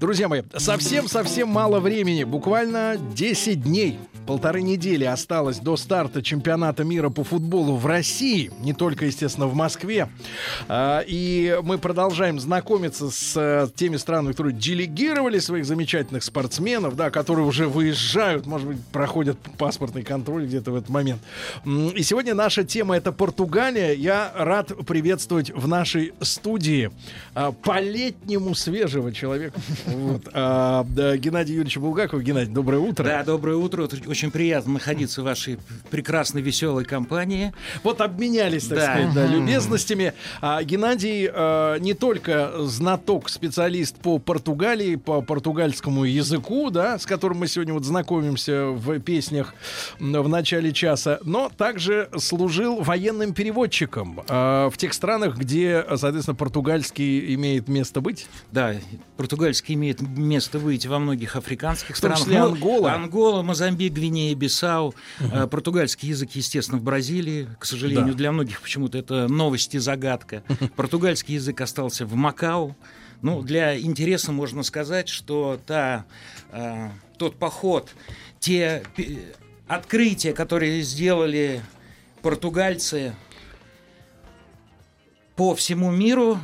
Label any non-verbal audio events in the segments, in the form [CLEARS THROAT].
Друзья мои, совсем-совсем мало времени, буквально 10 дней полторы недели осталось до старта чемпионата мира по футболу в России, не только, естественно, в Москве. А, и мы продолжаем знакомиться с э, теми странами, которые делегировали своих замечательных спортсменов, да, которые уже выезжают, может быть, проходят паспортный контроль где-то в этот момент. И сегодня наша тема это Португалия. Я рад приветствовать в нашей студии а, по-летнему свежего человека. Вот, а, Геннадий Юрьевич Булгаков. Геннадий, доброе утро. Да, доброе утро очень приятно находиться в вашей прекрасной, веселой компании. Вот обменялись, так да. сказать, да, любезностями. А, Геннадий а, не только знаток, специалист по Португалии, по португальскому языку, да, с которым мы сегодня вот знакомимся в песнях в начале часа, но также служил военным переводчиком а, в тех странах, где, соответственно, португальский имеет место быть. Да, португальский имеет место быть во многих африканских странах. В том числе ну, Ангола. Ангола, Мозамбик, Гвинея, Бисау, uh португальский язык, естественно, в Бразилии. К сожалению, да. для многих почему-то это новость и загадка. [LAUGHS] Португальский язык остался в Макао. Ну, для интереса можно сказать, что та, э, тот поход, те открытия, которые сделали португальцы по всему миру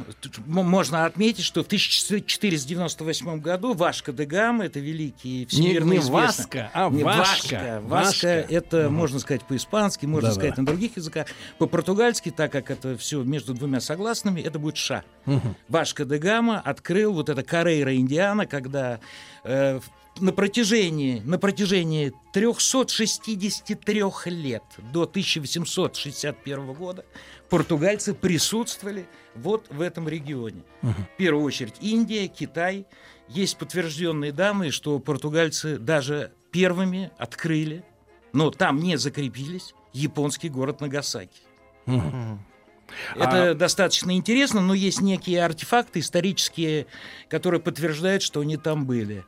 можно отметить, что в 1498 году Вашка де Гама, это великий всемирно не, не известный... Васка, а не, Вашка. Вашка. Вашка это, угу. можно сказать, по-испански, можно да, сказать да. на других языках. По-португальски, так как это все между двумя согласными, это будет Ша. Угу. Вашка де Гама открыл вот это Карейра Индиана, когда э, на протяжении, на протяжении 363 лет до 1861 года португальцы присутствовали вот в этом регионе. Угу. В первую очередь Индия, Китай. Есть подтвержденные данные, что португальцы даже первыми открыли, но там не закрепились, японский город Нагасаки. Угу. Это а... достаточно интересно, но есть некие артефакты исторические, которые подтверждают, что они там были.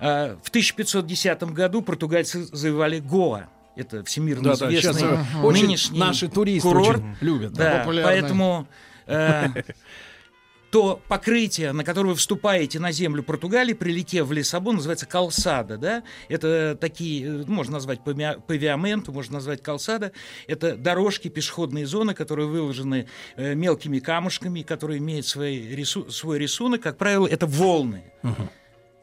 А, в 1510 году португальцы завоевали Гоа. Это всемирно да, известный да, uh-huh. нынешний наши туристы курорт. Очень любят. Да, да поэтому э, [LAUGHS] то покрытие, на которое вы вступаете на землю Португалии, прилетев в Лиссабон, называется калсада. Да? Это такие, э, можно назвать павиаменту, можно назвать калсада. Это дорожки, пешеходные зоны, которые выложены э, мелкими камушками, которые имеют свой, рису, свой рисунок. Как правило, это волны. Uh-huh.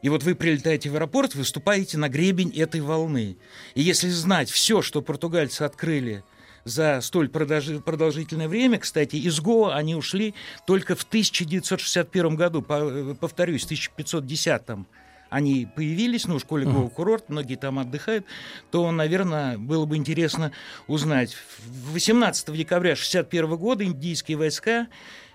И вот вы прилетаете в аэропорт, выступаете на гребень этой волны. И если знать все, что португальцы открыли за столь продолжительное время, кстати, из Гоа они ушли только в 1961 году, повторюсь, в 1510 они появились, ну, в школе Гоа курорт, многие там отдыхают, то, наверное, было бы интересно узнать. 18 декабря 1961 года индийские войска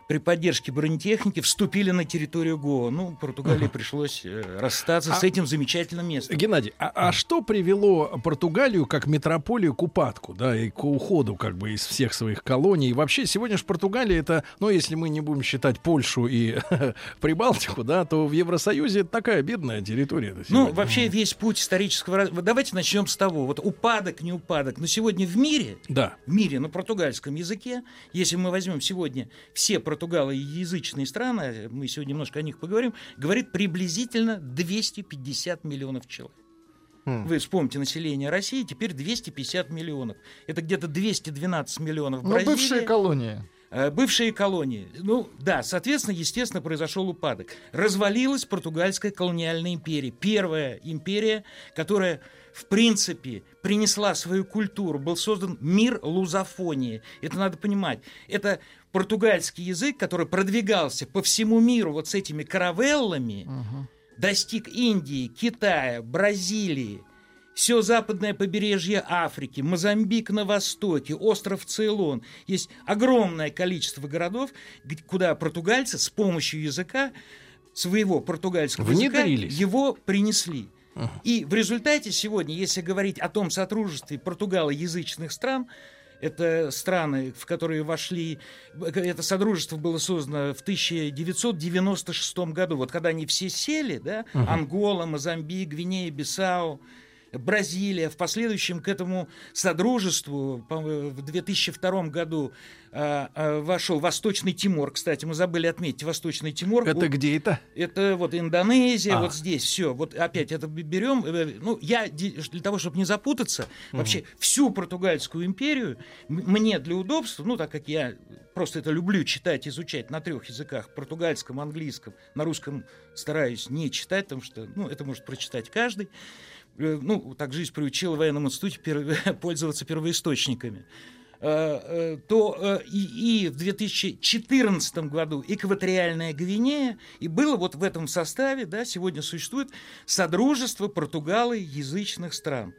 при поддержке бронетехники вступили на территорию Гоа. Ну, Португалии uh-huh. пришлось э, расстаться а, с этим замечательным местом. Геннадий, а, а что привело Португалию как метрополию к упадку, да, и к уходу как бы из всех своих колоний? И вообще сегодня же Португалия это, ну, если мы не будем считать Польшу и [LAUGHS] Прибалтику, да, то в Евросоюзе это такая бедная территория. Ну, вообще весь путь исторического... Давайте начнем с того, вот упадок, не упадок. Но сегодня в мире, да. в мире на португальском языке, если мы возьмем сегодня все португалоязычные страны, мы сегодня немножко о них поговорим, говорит приблизительно 250 миллионов человек. Хм. Вы вспомните население России, теперь 250 миллионов. Это где-то 212 миллионов Бразилии. Ну, бывшие колонии. Э, бывшие колонии. Ну да, соответственно, естественно, произошел упадок. Развалилась португальская колониальная империя. Первая империя, которая в принципе принесла свою культуру. Был создан мир лузофонии. Это надо понимать. Это португальский язык, который продвигался по всему миру вот с этими каравеллами, угу. достиг Индии, Китая, Бразилии, все западное побережье Африки, Мозамбик на востоке, остров Цейлон. Есть огромное количество городов, куда португальцы с помощью языка своего португальского Внедрились. языка, его принесли. И в результате сегодня, если говорить о том сотрудничестве португалоязычных стран, это страны, в которые вошли... Это содружество было создано в 1996 году. Вот когда они все сели, да, Ангола, Мозамбик, Гвинея, Бисау, Бразилия. В последующем к этому содружеству в 2002 году а, а, вошел Восточный Тимор. Кстати, мы забыли отметить Восточный Тимор. Это где это? это вот Индонезия, А. вот здесь все. Вот опять это берем. э, Ну, я для того, чтобы не запутаться, вообще всю португальскую империю мне для удобства, ну, так как я просто это люблю читать, изучать на трех языках, португальском, английском, на русском стараюсь не читать, потому что, ну, это может прочитать каждый. Э, Ну, так жизнь приучила в военном институте пер- [LAUGHS] пользоваться первоисточниками э, э, то и, и в 2014 году экваториальная Гвинея, и было вот в этом составе, да, сегодня существует Содружество португалоязычных стран.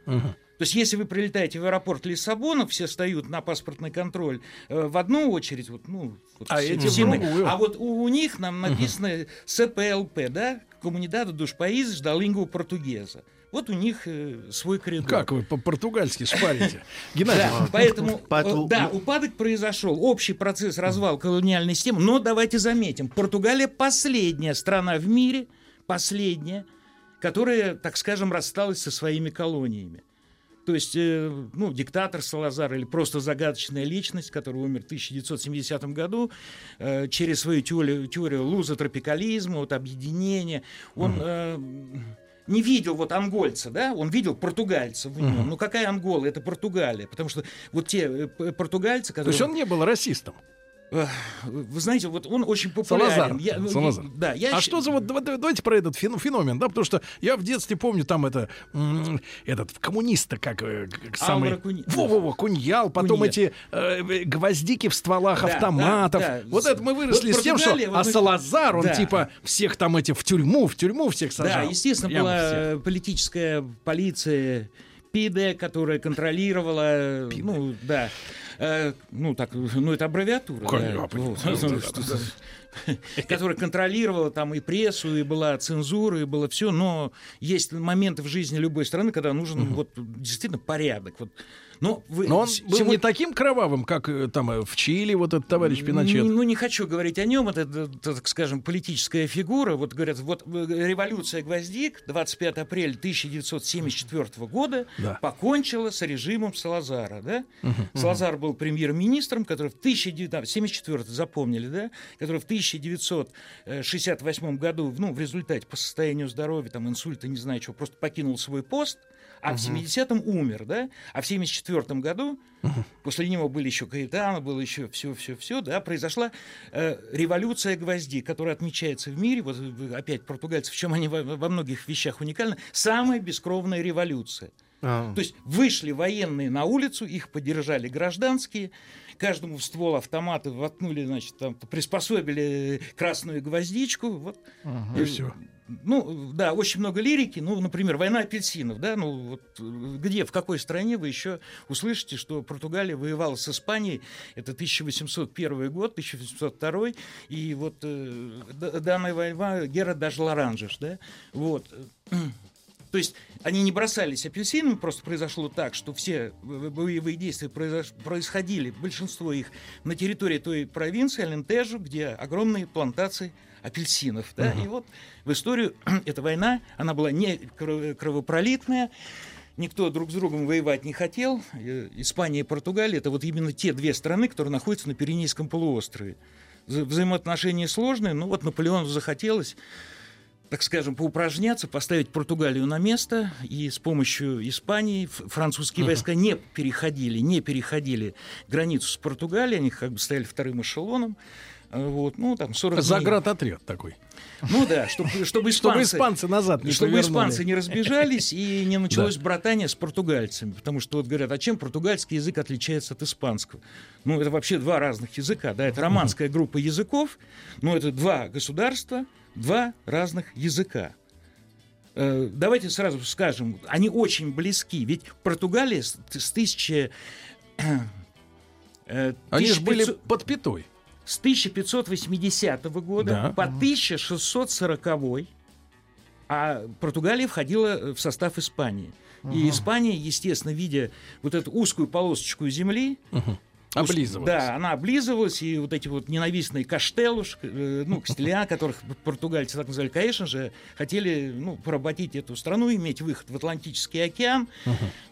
То есть, если вы прилетаете в аэропорт Лиссабона, все встают на паспортный контроль э, в одну очередь, вот, ну, вот А все- эти все мы. а вот у, у них нам написано СПЛП, да, Комунидада душ Países da Língua Portuguesa. Вот у них э, свой коридор. Как вы по-португальски шпарите? [LAUGHS] Геннадий, Да, поэтому, э, да, упадок произошел, общий процесс развал колониальной системы, но давайте заметим, Португалия последняя страна в мире, последняя, которая, так скажем, рассталась со своими колониями. То есть, э, ну, диктатор Салазар или просто загадочная личность, который умер в 1970 году, через свою теорию, теорию лузотропикализма, вот объединения, он э, не видел вот ангольца, да, он видел португальца в нем. Ну, какая Ангола? Это Португалия. Потому что вот те э, португальцы, То которые... есть он не был расистом. Вы знаете, вот он очень популярен. Салазар. Я- Салазар. да, я а что за вот давай- давайте про этот фен- феномен, да, потому что я в детстве помню там это этот коммуниста как, э, как самый Алваро Кунь- Во-во-во, Куньял, потом Куньял. эти э, гвоздики в стволах Да, автоматов. да, да. Вот это мы выросли Вот с тем, что вот а мы- Салазар, он Да. типа всех там эти в тюрьму, в тюрьму всех сажал. Да, естественно, Прямо была всех. э, политическая полиция ПИДе, которая контролировала, э, ну, да, э, ну, так, ну, это аббревиатура. Конечно, да. [LAUGHS] которая контролировала там и прессу, и была цензура, и было все, но есть моменты в жизни любой страны, когда нужен вот действительно порядок. Вот. Но, вы Но он с- был не сегодня- таким кровавым, как э, там э, в Чили вот этот товарищ Пиночет. Ну, не хочу говорить о нем, это, это, так скажем, политическая фигура. Вот говорят, вот э, революция гвоздик 25 апреля 1974 года Да. покончила с режимом Салазара. Да? Салазар был премьер-министром, который в 1974 запомнили, да? который в 1968 году, ну, в результате по состоянию здоровья, там, инсульта, не знаю чего, просто покинул свой пост, а в 70-м умер, да? А в 74 году, после него были еще Каэтано, было еще все-все-все, да, произошла э, революция гвозди, которая отмечается в мире, вот э, опять португальцы, в чем они во, во многих вещах уникальны, самая бескровная революция. А, То есть вышли военные на улицу, их поддержали гражданские, каждому в ствол автомата воткнули, значит, там, приспособили красную гвоздичку, вот. И Э, все. Ну, да, очень много лирики. Ну, например, «Война апельсинов», да, ну, вот где, в какой стране вы еще услышите, что Португалия воевала с Испанией, это 1801 год, 1802, и вот э, данная война Гера даже Лоранжеш, да, вот. То есть они не бросались апельсинами, просто произошло так, что все бо- боевые действия произош- происходили, большинство их на территории той провинции Алентежу, где огромные плантации апельсинов. Да? И вот в историю [CLEARS THROAT] эта война, она была не крово- кровопролитная, никто друг с другом воевать не хотел. Э, Испания и Португалия – это вот именно те две страны, которые находятся на Пиренейском полуострове. Вза- Взаимоотношения сложные, но вот Наполеону захотелось так скажем, поупражняться, поставить Португалию на место, и с помощью Испании французские войска не переходили, не переходили границу с Португалией, они как бы стояли вторым эшелоном. А, Вот, ну, там 40 дней. Заградотряд такой. Ну да, чтобы, чтобы испанцы... Чтобы испанцы назад не чтобы повернули. испанцы не разбежались и не началось братание с португальцами. Потому что вот говорят, а чем португальский язык отличается от испанского? Ну, это вообще два разных языка. Да, это романская группа языков, но это два государства, два разных языка. Э, Давайте сразу скажем, они очень близки. Ведь Португалия с, с 1000... э, Они же были 1500 под пятой. с 1580 года Да. по 1640 а Португалия входила в состав Испании. И Испания, естественно, видя вот эту узкую полосочку земли, Уж- Облизывалась. Да, она облизывалась, и вот эти вот ненавистные каштелуш, э, ну, костеля, [LAUGHS] которых португальцы так называли, конечно же, хотели, ну, поработить эту страну, иметь выход в Атлантический океан,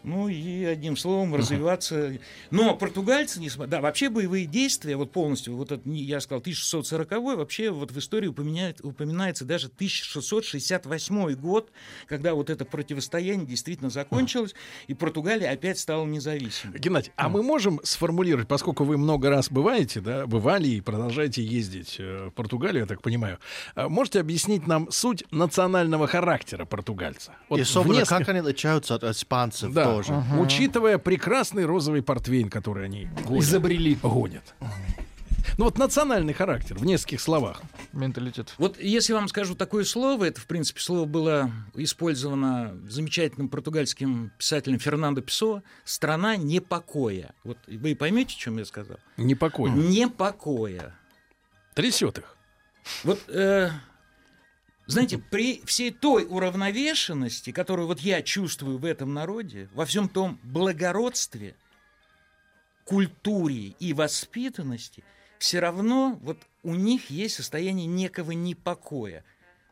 ну, и, одним словом, развиваться. Но португальцы, несмотря... Да, вообще боевые действия, вот полностью, вот это, не- я сказал, 1640 вообще вот в истории упоминает, упоминается даже 1668 год, когда вот это противостояние действительно закончилось, и Португалия опять стала независимой. Геннадий, а мы можем сформулировать, поскольку вы много раз бываете, да, бывали и продолжаете ездить э, в Португалию, я так понимаю, а можете объяснить нам суть национального характера португальца? Вот И особенно, нескольких- как они отличаются от испанцев да, тоже. учитывая прекрасный розовый портвейн, который они гонят. Изобрели. гонят. Ну вот национальный характер в нескольких словах. Менталитет. Вот если вам скажу такое слово, это, в принципе, слово было использовано замечательным португальским писателем Фернандо Песо «Страна непокоя». Вот вы поймете, о чем я сказал? Непокойно. Непокоя. Трясет их. Вот, э, знаете, при всей той уравновешенности, которую вот я чувствую в этом народе, во всем том благородстве, культуре и воспитанности, все равно вот у них есть состояние некого непокоя.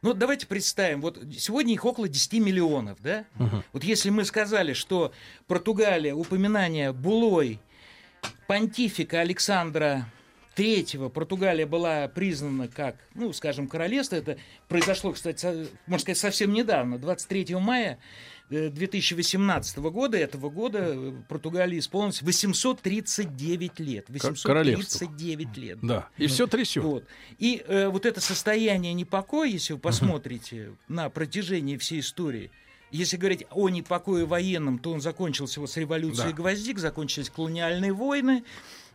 Ну, давайте представим, вот сегодня их около 10 миллионов, да? Вот если мы сказали, что Португалия, упоминание Булой, понтифика Александра Третьего Португалия была признана как, ну, скажем, королевство. Это произошло, кстати, со- можно сказать, совсем недавно, 23 мая 2018 года, этого года, э, Португалии исполнилось 839 лет. королевству. 839 лет. Да. И все трясет. Вот. И э, вот это состояние непокоя, если вы посмотрите на протяжении всей истории, если говорить о непокое военном, то он закончился вот с революцией Да. гвоздик, закончились колониальные войны.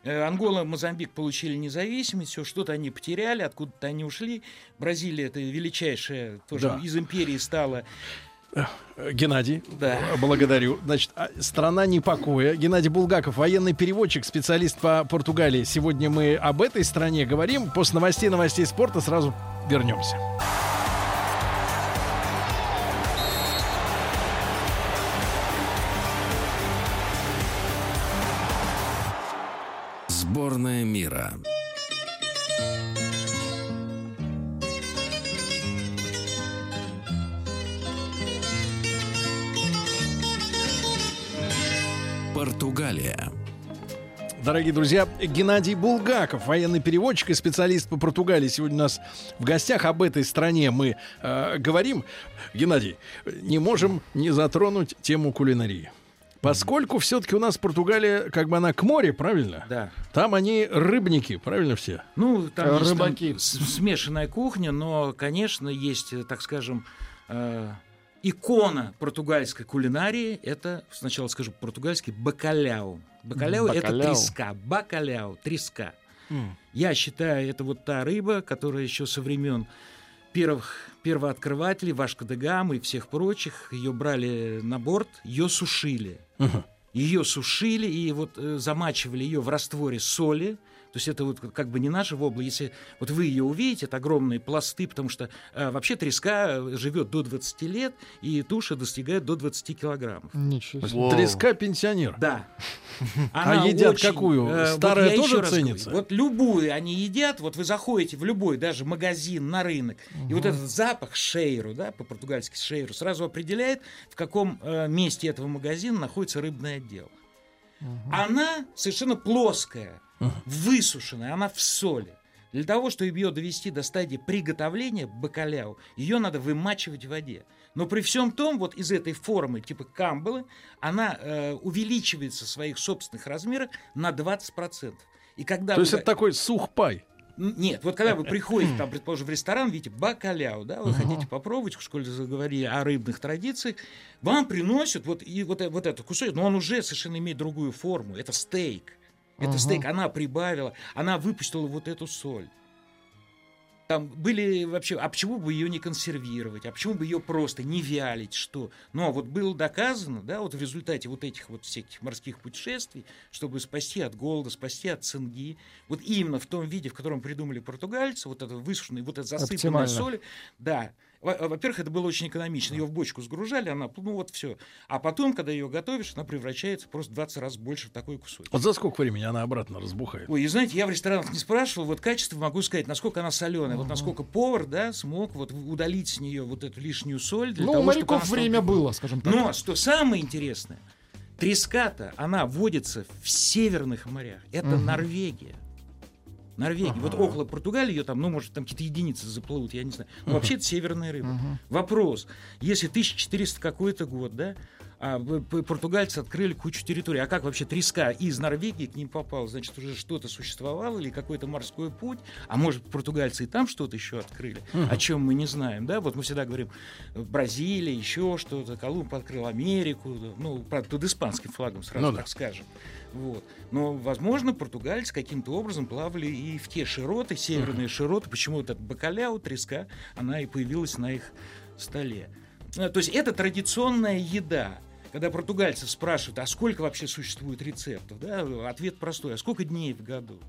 Э, Ангола, Мозамбик получили независимость, все что-то они потеряли, откуда-то они ушли. Бразилия, это величайшая, тоже Да. из империи стала. Геннадий, Да. благодарю. Значит, а, страна непокоя. Геннадий Булгаков, военный переводчик, специалист по Португалии. Сегодня мы об этой стране говорим. После новостей, новостей спорта сразу вернемся. Сборная мира. Португалия. Дорогие друзья, Геннадий Булгаков, военный переводчик и специалист по Португалии. Сегодня у нас в гостях об этой стране мы э, говорим. Геннадий, не можем не затронуть тему кулинарии. Поскольку все-таки у нас Португалия, как бы она к морю, правильно? Да. Там они рыбники, правильно все? Ну, там Э, есть там рыбаки. смешанная кухня, но, конечно, есть, так скажем, э, икона португальской кулинарии. Это, сначала скажу по-португальски, бакаляу. Бакаляу, это треска. Бакаляу, треска. Я считаю, это вот та рыба, которая еще со времен первых первооткрывателей, Вашка де и всех прочих, ее брали на борт, ее сушили. Ее сушили и вот э, замачивали ее в растворе соли. То есть это вот как бы не наша вобла. Если вот вы ее увидите, это огромные пласты, потому что э, вообще треска э, живет до 20 лет, и туша достигает до 20 килограммов. Ничего себе. Треска пенсионер. Да. А едят какую? э, вот Старая я тоже раз говорю, ценится? Вот любую они едят. Вот вы заходите в любой, даже магазин, на рынок, и вот этот запах шейру, да, по-португальски шейру, сразу определяет, в каком э, месте этого магазина находится рыбный отдел. Она совершенно плоская, высушенная, она в соли. Для того, чтобы ее довести до стадии приготовления бакаляу, ее надо вымачивать в воде. Но при всем том, вот из этой формы, типа камбалы, она э, увеличивается в своих собственных размерах на 20%. И когда То есть вы- это такой сухпай. Нет, вот когда вы [LAUGHS] приходите, там, предположим, в ресторан, видите, бакаляу, да, вы хотите попробовать, в школе заговорили о рыбных традициях, вам приносят вот, и вот, э- вот этот кусок, но он уже совершенно имеет другую форму, это стейк. Это стейк, она прибавила, она выпустила вот эту соль. Там были вообще, а почему бы ее не консервировать, а почему бы ее просто не вялить, что? Ну, а вот было доказано, да, вот в результате вот этих вот всяких морских путешествий, чтобы спасти от голода, спасти от цинги, вот именно в том виде, в котором придумали португальцы, вот это высушенный, вот это Оптимально. соль, да. Во- Во-первых, это было очень экономично. Ее в бочку сгружали, она, ну вот все. А потом, когда ее готовишь, она превращается просто в 20 раз больше в такой кусочек. Вот за сколько времени она обратно разбухает? Ой, и знаете, я в ресторанах не спрашивал, вот качество могу сказать, насколько она соленая, вот насколько повар, да, смог вот удалить с нее вот эту лишнюю соль. Для Ну, у того, чтобы моряков стала время такой. было, скажем так. Но, что самое интересное, треска-то, она водится в северных морях. Это Норвегия. Норвегия. Вот около Португалии ее там, ну, может, там какие-то единицы заплывут, я не знаю. Но вообще это северная рыба. Вопрос. Если 1400 какой-то год, да, а португальцы открыли кучу территорий. А как вообще треска из Норвегии к ним попала? Значит, уже что-то существовало или какой-то морской путь? А может, португальцы и там что-то еще открыли? О чем мы не знаем, да? Вот мы всегда говорим, Бразилия, еще что-то, Колумб открыл Америку, да, ну, правда, под испанским флагом сразу Ну да. так скажем. Вот. Но, возможно, португальцы каким-то образом плавали и в те широты, северные широты. Почему вот эта бакаляу, треска, она и появилась на их столе. Э, То есть это традиционная еда. Когда португальцев спрашивают, а сколько вообще существует рецептов, да, ответ простой, а сколько дней в году?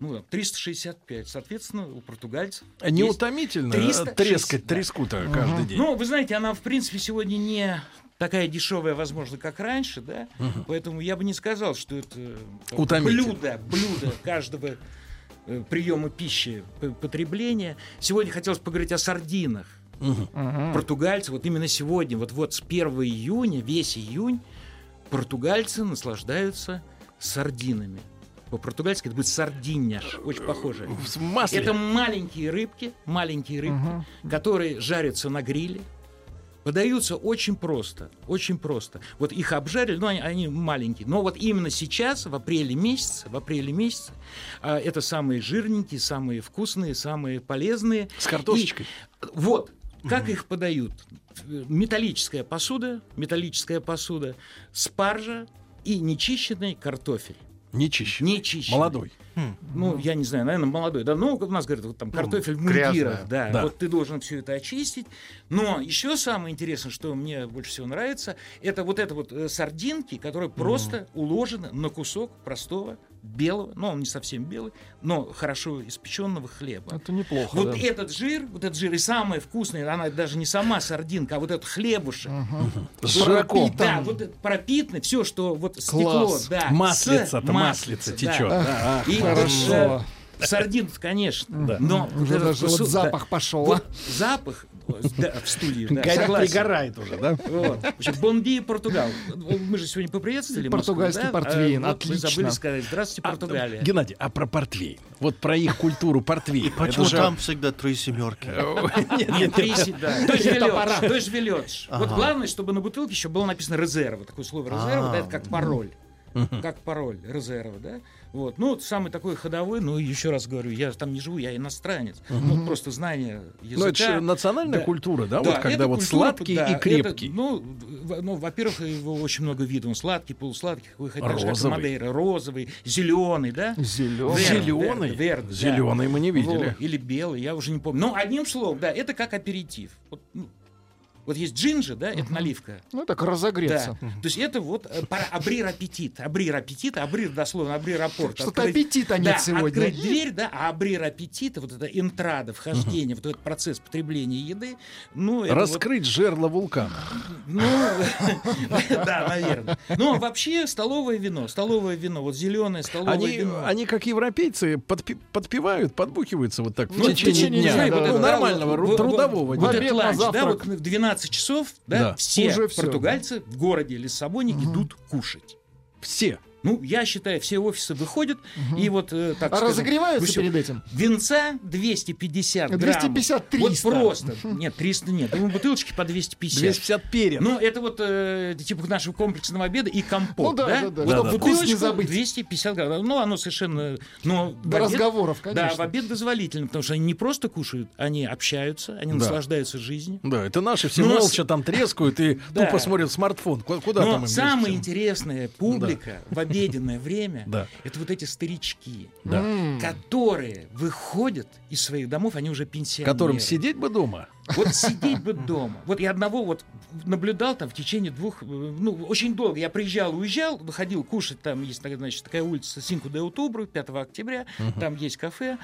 Ну, там, 365. Соответственно, у португальцев Не есть утомительно 360, трескать да. треску-то каждый день? ну, вы знаете, она, в принципе, сегодня не такая дешевая, возможно, как раньше, да? Поэтому я бы не сказал, что это э, там, Утомительно. блюдо, блюдо каждого э, приема пищи, потребления. Сегодня хотелось поговорить о сардинах. Мгм. Португальцы, вот именно сегодня, вот, вот с 1 июня, весь июнь, португальцы наслаждаются сардинами. По-португальски это будет сардиньяш, очень похоже. В масле. Это маленькие рыбки, маленькие рыбки, которые жарятся на гриле. Подаются очень просто, очень просто. Вот их обжарили, но они, они маленькие. Но вот именно сейчас, в апреле месяце, в апреле месяце, а, это самые жирненькие, самые вкусные, самые полезные. С картошечкой. И вот, как их подают? Металлическая посуда, металлическая посуда, спаржа и нечищенный картофель. Не чище. Нечищенный. Молодой. Ну, я не знаю, наверное, молодой. Да, ну, у нас говорят, вот там картофель в мундирах. Да, Да. вот ты должен все это очистить. Но еще самое интересное, что мне больше всего нравится, это вот это вот э, сардинки, которые просто уложены на кусок простого белого, ну, он не совсем белый, но хорошо испеченного хлеба. Это неплохо, Вот да. этот жир, вот этот жир, и самое вкусное, она даже не сама сардинка, а вот этот хлебушек. С жирком. Да, вот это пропитано, все, что вот стекло, Класс. да. Маслица-то, с- маслица да. течет. Да, ах, И хорошо. Сардин, конечно. Да. Но вот Уже даже вот кусок, запах да. пошел, Вот а? запах да, в студию. Да, Горя- пригорает уже, да? Вот. Бонди, Португал. Мы же сегодня поприветствовали Москву, Португальский да? портвейн, А вот Мы отлично. забыли сказать. Здравствуйте, А, Португалия. Геннадий, а про портвейн? Вот про их культуру портвейн. Это Почему же- там всегда три семерки? Нет, три да. То есть. Вот главное, чтобы на бутылке еще было написано резерва. Такое слово резерва, А. это как пароль. Как пароль резерва, да? Вот. Ну, самый такой ходовой, ну, еще раз говорю, я там не живу, я иностранец. Ну, просто знание языка. Ну, это же национальная Да. культура, да? Да, Вот когда это вот культура, сладкий да, и это, крепкий. ну, в- ну, во-первых, его очень много видов. Он сладкий, полусладкий, какой же, как. Мадейра, розовый, зеленый, да? Зелёный. Верно, Зеленый? верно, верно, да. Зеленый мы не видели. Вот, или белый, я уже не помню. Но одним словом, да, это как аперитив. Вот, ну, вот есть джинджи, да, это наливка. Ну, так Да. разогреться. То есть это вот э, абрир аппетит. Абрир аппетит, абрир дословно, абрир апорт. Что-то Открыть- аппетита нет да, сегодня. открыть дверь, да, а абрир аппетита, вот это интрада, вхождение, вот этот процесс потребления еды, ну, это вот- Раскрыть жерло вулкана. ну, [LAUGHS] да, наверное. Но вообще столовое вино, столовое вино, вот зеленое столовое Они, вино. они, как европейцы, подпи- подпевают, подбухиваются вот так в Ну, течение течение дня. Ну, да, да, нормального, да, ру- вот- трудового вот, вот на ланч, да, завтрак. вот в 12 часов, да, Да. все Уже португальцы в городе Лиссабоне идут кушать. Все. Ну, я считаю, все офисы выходят, и вот э, так А скажем, разогреваются всё. перед этим? Винца 250 грамм. 250, 300. Вот просто. Нет, 300 нет. Думаю, бутылочки по 250. 250 перьев. Ну, это вот э, типа нашего комплексного обеда и компот, Ну да, да, да. Вот Да-да. Вкус бутылочку не забыть. 250 грамм. Ну, оно совершенно... Но До обед- разговоров, конечно. Да, в обед дозволительно, потому что они не просто кушают, они общаются, они Да. наслаждаются жизнью. Да, это наши все Ну, молча там трескают и [LAUGHS] Да. тупо смотрят смартфон. Ку- Куда Но там им самое интересное, публика в обед обеденное время, Да. это вот эти старички, Да. Которые выходят из своих домов, они уже пенсионеры. Которым сидеть бы дома. Вот сидеть бы дома. Вот я одного вот наблюдал там в течение двух, э, ну, очень долго. Я приезжал, уезжал, выходил кушать, там есть, такая, значит, такая улица Синку де Утубру, 5 октября, там есть кафе,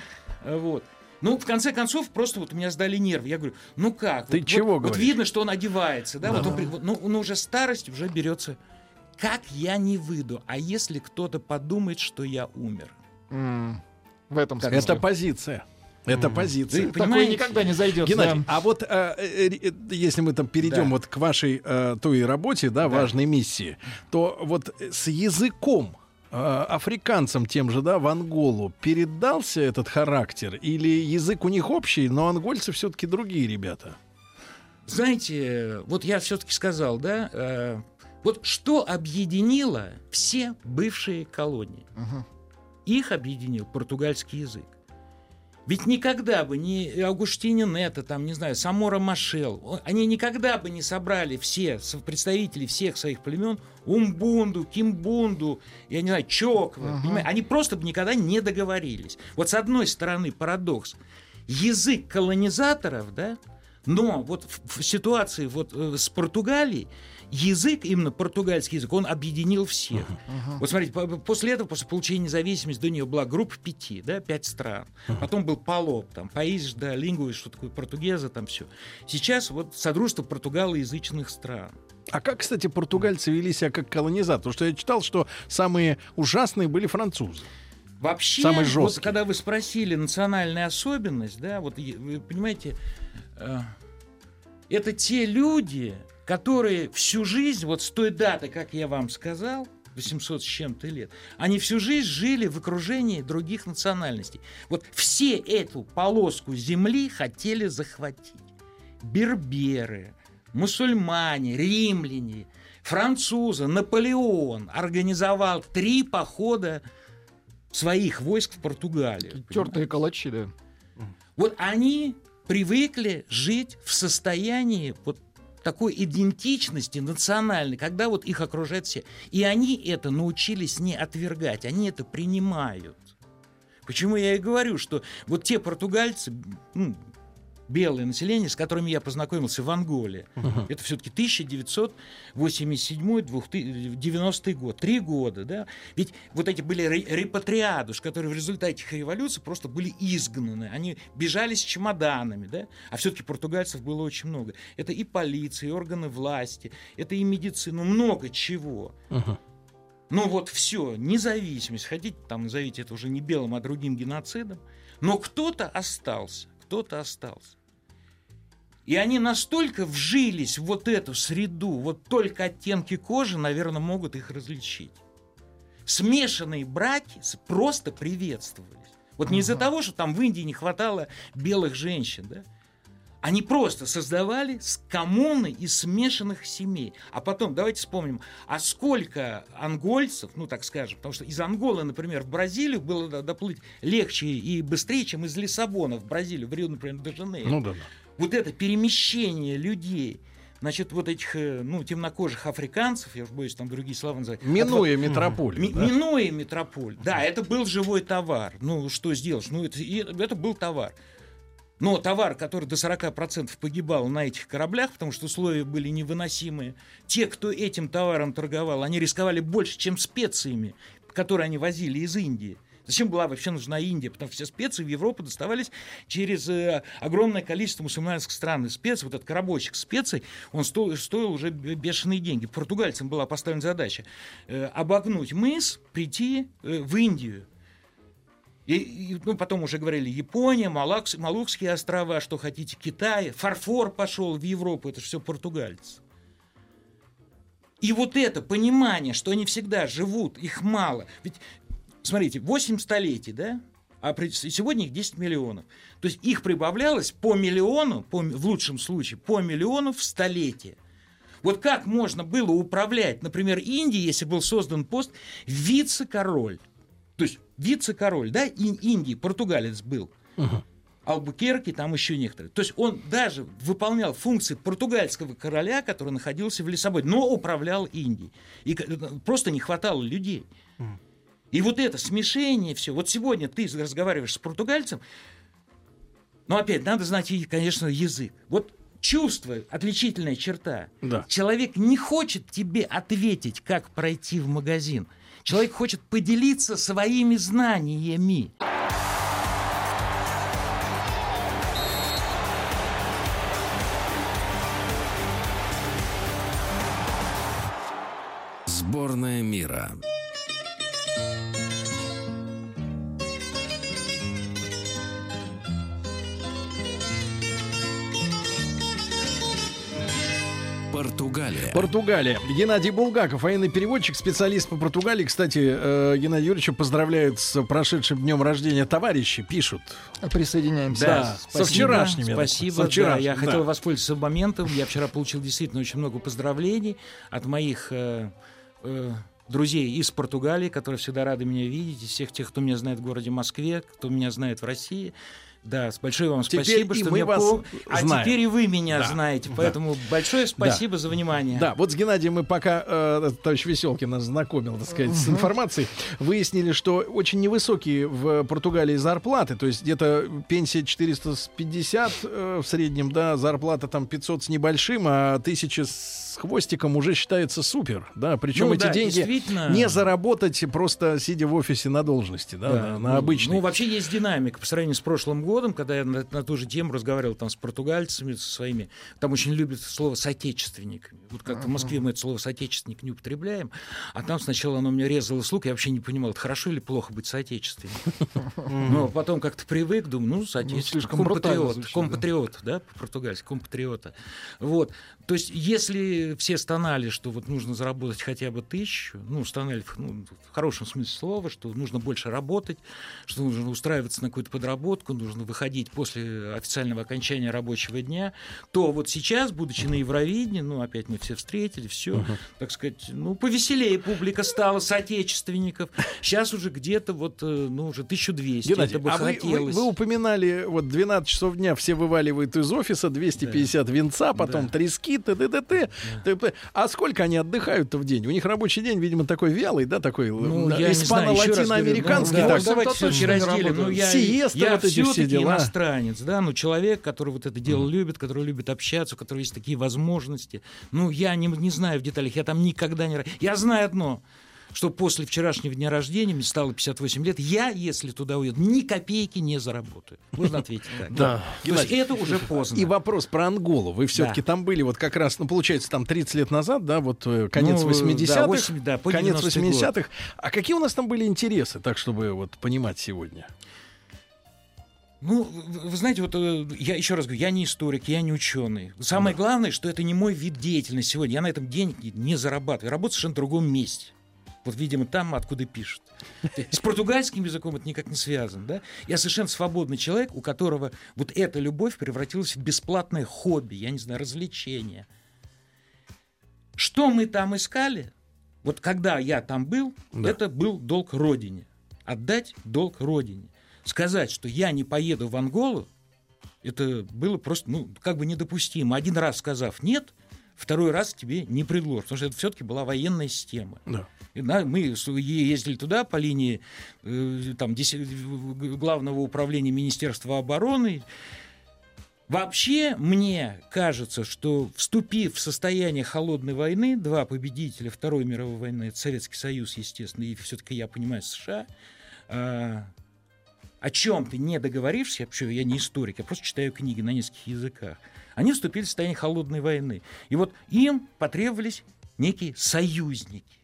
э, вот. Ну, в конце концов, просто вот у меня сдали нервы. Я говорю, ну как? Ты вот, чего вот, вот говоришь? видно, что он одевается, да? Вот он, вот, ну, он уже старость уже берется. Как я не выйду? А если кто-то подумает, что я умер? М. В этом смысле. Это позиция. Это позиция. Вы Такое никогда не зайдет. Геннадий, да. а вот э, э, э, если мы там перейдем Да. вот к вашей э, той работе, да, важной миссии, то вот с языком э, африканцам тем же, да, в Анголу передался этот характер или язык у них общий, но ангольцы все-таки другие ребята? Знаете, вот я все-таки сказал, да, э, вот что объединило все бывшие колонии? Мгм. Их объединил португальский язык. Ведь никогда бы ни Аугуштини Нета, там, не знаю, Самора Машел, они никогда бы не собрали все представители всех своих племен Умбунду, Кимбунду, я не знаю, Чоква, понимаете? они просто бы никогда не договорились. Вот с одной стороны парадокс. Язык колонизаторов, да, но вот в, в ситуации вот э, с Португалией язык, именно португальский язык, он объединил всех. Вот смотрите, по- после этого, после получения независимости, до нее была группа пяти, да, пять стран. Потом был Палоп, там, Паís, да, Лингуис, что такое португеза, там все. Сейчас вот Содружество португалоязычных стран. А как, кстати, португальцы вели себя как колонизатор? Потому что я читал, что самые ужасные были французы. Вообще, Самый вот жесткий. когда вы спросили национальная особенность, да, вот вы понимаете, э, это те люди, которые всю жизнь, вот с той даты, как я вам сказал, 800 с чем-то лет, они всю жизнь жили в окружении других национальностей. Вот все эту полоску земли хотели захватить. Берберы, мусульмане, римляне, французы, Наполеон организовал три похода своих войск в Португалию. Тертые калачи, да. Вот они привыкли жить в состоянии вот такой идентичности национальной, когда вот их окружают все. И они это научились не отвергать, они это принимают. Почему я и говорю, что вот те португальцы, ну, белое население, с которыми я познакомился в Анголе, это все-таки 1987-90 год, три года, да, ведь вот эти были ре- репатриадуш, которые в результате их революции просто были изгнаны, они бежали с чемоданами, да, а все-таки португальцев было очень много. Это и полиция, и органы власти, это и медицина, много чего. Ну вот все, независимость, хотите там назовите это уже не белым, а другим геноцидом, но кто-то остался, кто-то остался. И они настолько вжились в вот эту среду, вот только оттенки кожи, наверное, могут их различить. Смешанные браки просто приветствовались. Вот не из-за того, что там в Индии не хватало белых женщин, да? Они просто создавали коммуны из смешанных семей. А потом, давайте вспомним, а сколько ангольцев, ну так скажем, потому что из Анголы, например, в Бразилию было до- доплыть легче и быстрее, чем из Лиссабона в Бразилию, в Рио, например, до Жанейро Ну да, да. вот это перемещение людей, значит, вот этих, э, ну, темнокожих африканцев, я уж боюсь там другие слова называть. Минуя метрополию. Ми- да. Минуя метрополь. Да, это был живой товар. Ну, что сделаешь? Ну, это- это был товар. Но товар, который до 40% погибал на этих кораблях, потому что условия были невыносимые, те, кто этим товаром торговал, они рисковали больше, чем специями, которые они возили из Индии. Зачем была вообще нужна Индия? Потому что все специи в Европу доставались через э, огромное количество мусульманских стран. И специи, вот этот коробочек специй, он стоил, стоил уже бешеные деньги. Португальцам была поставлена задача э, обогнуть мыс, прийти э, в Индию. И, и, ну, потом уже говорили Япония, Малакс- Малукские острова, что хотите, Китай. Фарфор пошел в Европу, это все португальцы. И вот это понимание, что они всегда живут, их мало. Ведь, смотрите, 8 столетий, да? А при- сегодня их 10 миллионов. То есть их прибавлялось по миллиону, по, в лучшем случае, по миллиону в столетие. Вот как можно было управлять, например, Индией, если был создан пост вице-король. То есть вице-король, да, Ин- Индии, португалец был. Албукерки, там еще некоторые. То есть он даже выполнял функции португальского короля, который находился в Лиссабоне, но управлял Индией. И к- просто не хватало людей. И вот это смешение все. Вот сегодня ты разговариваешь с португальцем, но опять надо знать, конечно, язык. Вот чувство, отличительная черта. Да. Человек не хочет тебе ответить, как пройти в магазин. Человек хочет поделиться своими знаниями. Сборная мира. Португалия. Португалия. Геннадий Булгаков, военный переводчик, специалист по Португалии. Кстати, э, Геннадий Юрьевича поздравляют с прошедшим днем рождения товарищи, пишут. Присоединяемся. Да, со вчерашним, я Спасибо. со вчерашним, да, я да. хотел воспользоваться моментом. Я вчера получил действительно очень много поздравлений от моих э, э, друзей из Португалии, которые всегда рады меня видеть, и всех тех, кто меня знает в городе Москве, кто меня знает в России. Да, с- большое вам Теперь спасибо, что мы меня вас пом- А знаем. теперь и вы меня Да. знаете. Да. Поэтому большое спасибо за внимание. Да, вот с Геннадием мы пока, э, товарищ Веселкин нас знакомил, так сказать, с информацией, выяснили, что очень невысокие в Португалии зарплаты, то есть где-то пенсия 450 э, в среднем, да, зарплата там 500 с небольшим, а 1000 с хвостиком уже считается супер, да, причем Ну эти да, деньги действительно. не заработать просто сидя в офисе на должности, да, Да, на, на ну, обычной. Ну, вообще есть динамика по сравнению с прошлым годом, когда я на, на ту же тему разговаривал там с португальцами, со своими. Там очень любят слово соотечественниками. Вот как в Москве мы это слово соотечественник не употребляем, а там сначала оно мне резало слух, я вообще не понимал, это хорошо или плохо быть соотечественником. Но потом как-то привык, думаю, ну, соотечественник, слишком брутально компатриот, компатриот, да, по-португальски, компатриота. Вот. То есть, если все стонали, что вот нужно заработать хотя бы тысячу, ну, стонали в, ну, в хорошем смысле слова, что нужно больше работать, что нужно устраиваться на какую-то подработку, нужно выходить после официального окончания рабочего дня, то вот сейчас, будучи на Евровидении, ну, опять мы все встретили, все, так сказать, ну, повеселее публика стала, соотечественников. Сейчас уже где-то вот, э, ну, уже 1200. Геннадий, это бы а вы, вы- хотелось. вы упоминали, вот 12 часов дня все вываливают из офиса, 250 винца, потом Да. трески, т.д. т.п. А сколько они отдыхают-то в день? У них рабочий день, видимо, такой вялый, да, такой Ну, испано-латиноамериканский. ну, да, так. давайте Это все-таки точно разделим. Ну, я, Сиеста, я вот эти все все-таки дела. иностранец, да, ну, человек, который вот это дело любит, который любит общаться, у которого есть такие возможности. Ну, я не, не знаю в деталях, я там никогда не... Я знаю одно, что после вчерашнего дня рождения, мне стало 58 лет, я, если туда уеду, ни копейки не заработаю. Можно ответить так. Да. То есть это уже поздно. И вопрос про Анголу. Вы все-таки Да. там были вот как раз, ну, получается, там 30 лет назад, да, вот э, конец Ну, 80-х, да, 8, да, по конец 90-й год. 80-х. А какие у нас там были интересы, так, чтобы вот понимать сегодня? Ну, вы знаете, вот э, я еще раз говорю, я не историк, я не ученый. Самое главное, что это не мой вид деятельности сегодня. Я на этом деньги не зарабатываю. Я работаю в совершенно другом месте. Вот, видимо, там, откуда пишут. С португальским языком это никак не связано. Да? Я совершенно свободный человек, у которого вот эта любовь превратилась в бесплатное хобби, я не знаю, развлечение. Что мы там искали? Вот когда я там был, Да. это был долг Родине. Отдать долг Родине. Сказать, что я не поеду в Анголу, это было просто, ну, как бы недопустимо. Один раз сказав «нет», второй раз тебе не предложат, потому что это все-таки была военная система. Да. И, да, мы ездили туда по линии э, там, главного управления Министерства обороны. Вообще, мне кажется, что вступив в состояние холодной войны, два победителя Второй мировой войны, это Советский Союз, естественно, и все-таки я понимаю США, а, о чем ты не договоришься, вообще, я не историк, я просто читаю книги на нескольких языках, они вступили в состояние холодной войны. И вот им потребовались некие союзники.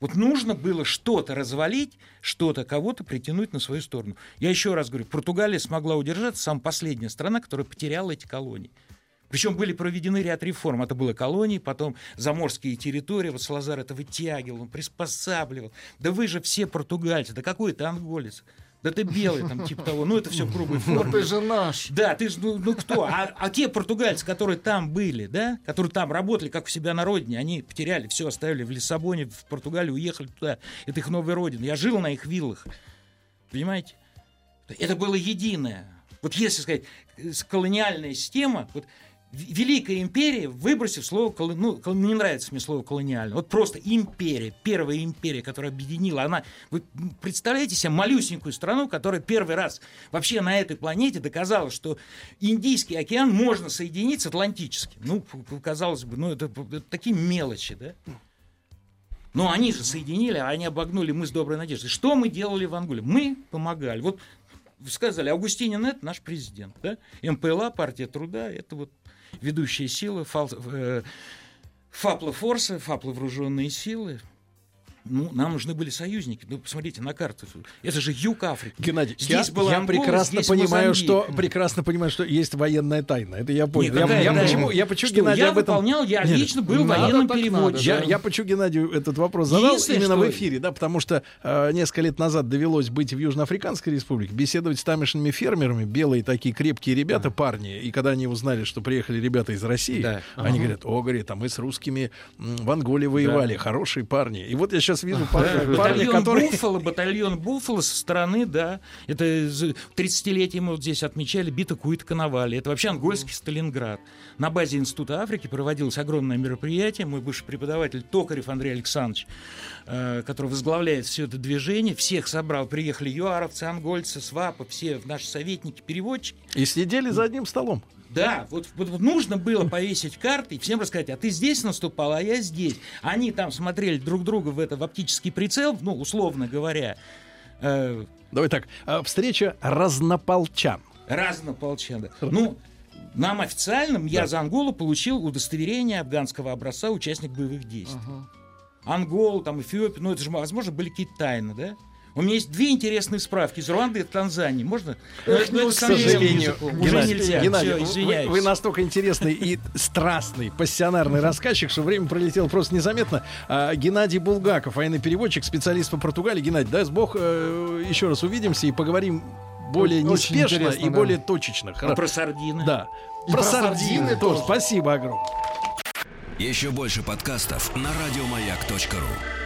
Вот нужно было что-то развалить, что-то, кого-то притянуть на свою сторону. Я еще раз говорю, Португалия смогла удержаться, самая последняя страна, которая потеряла эти колонии. Причем были проведены ряд реформ. Это было колонии, потом заморские территории. Вот Салазар это вытягивал, он приспосабливал. Да вы же все португальцы, да какой ты анголец? Да ты белый, там, типа того. Ну, это все в грубой Ну форме. ты же наш. Да, ты ж, ну, ну кто? А, а те португальцы, которые там были, да, которые там работали, как у себя на родине, они потеряли все, оставили в Лиссабоне, в Португалию, уехали туда. Это их новая родина. Я жил на их виллах. Понимаете? Это было единое. Вот если сказать, э, колониальная система, вот Великая империя, выбросив слово, ну, не нравится мне слово колониально, вот просто империя, первая империя, которая объединила, она, вы представляете себе малюсенькую страну, которая первый раз вообще на этой планете доказала, что Индийский океан можно соединить с Атлантическим. Ну, казалось бы, ну это, это такие мелочи, да? Но они же соединили, а они обогнули мы с доброй надеждой. Что мы делали в Анголе? Мы помогали. Вот сказали, Августинин это наш президент, да? МПЛА, партия труда, это вот ведущие силы, фал, э, ФАПЛы форсы, ФАПЛы вооруженные силы. Ну, нам нужны были союзники. Ну, посмотрите на карту. Это же юг Африки. Геннадий, Здесь я, была я Ангола, прекрасно здесь понимаю, Мозамбик. что прекрасно понимаю, что есть военная тайна. Это я понял. Я, Никакая я тайна. почему, я почему Что, Геннадий я об этом... выполнял, я Нет, лично был надо, военным переводчиком. Я, я почему Геннадию этот вопрос задал Единственное, именно что- в эфире, да, потому что э, несколько лет назад довелось быть в Южноафриканской республике, беседовать с тамошними фермерами, белые такие крепкие ребята, парни, и когда они узнали, что приехали ребята из России, Да. они говорят, о, говорит, а мы с русскими в Анголе воевали, хорошие парни. И вот я сейчас вижу Да, парня, батальон который... Буффало, батальон Буффало со стороны, да. Это з- 30-летие мы вот здесь отмечали, бита Куит Коновали. Это вообще ангольский Сталинград. На базе Института Африки проводилось огромное мероприятие. Мой бывший преподаватель Токарев Андрей Александрович, э, который возглавляет все это движение, всех собрал. Приехали юаровцы, ангольцы, свапы, все наши советники, переводчики. И сидели за одним столом. Да, вот, вот- вот нужно было повесить карты и всем рассказать, а ты здесь наступал, а я здесь. Они там смотрели друг друга в это в оптический прицел, ну, условно говоря, э, Давай так, а, встреча разнополчан. разнополчан. Ну, нам официальным, я за Анголу получил удостоверение афганского образца участник боевых действий. Ангол, там, Эфиопия, ну, это же, возможно, были какие-то тайны, да? У меня есть две интересные справки из Руанды и Танзании. Можно? Ну, это- ну, это К с сожалению. Уже Геннадий, нельзя. Геннадий, Всё, вы- извиняюсь. вы, настолько интересный и страстный, пассионарный рассказчик, что время пролетело просто незаметно. А, Геннадий Булгаков, военный переводчик, специалист по Португалии. Геннадий, дай бог, э, еще раз увидимся и поговорим более Очень неспешно и да. более точечно. А про сардины? Да. И про про сардины сардины тоже. тоже. Спасибо огромное. Еще больше подкастов на радиомаяк.ру.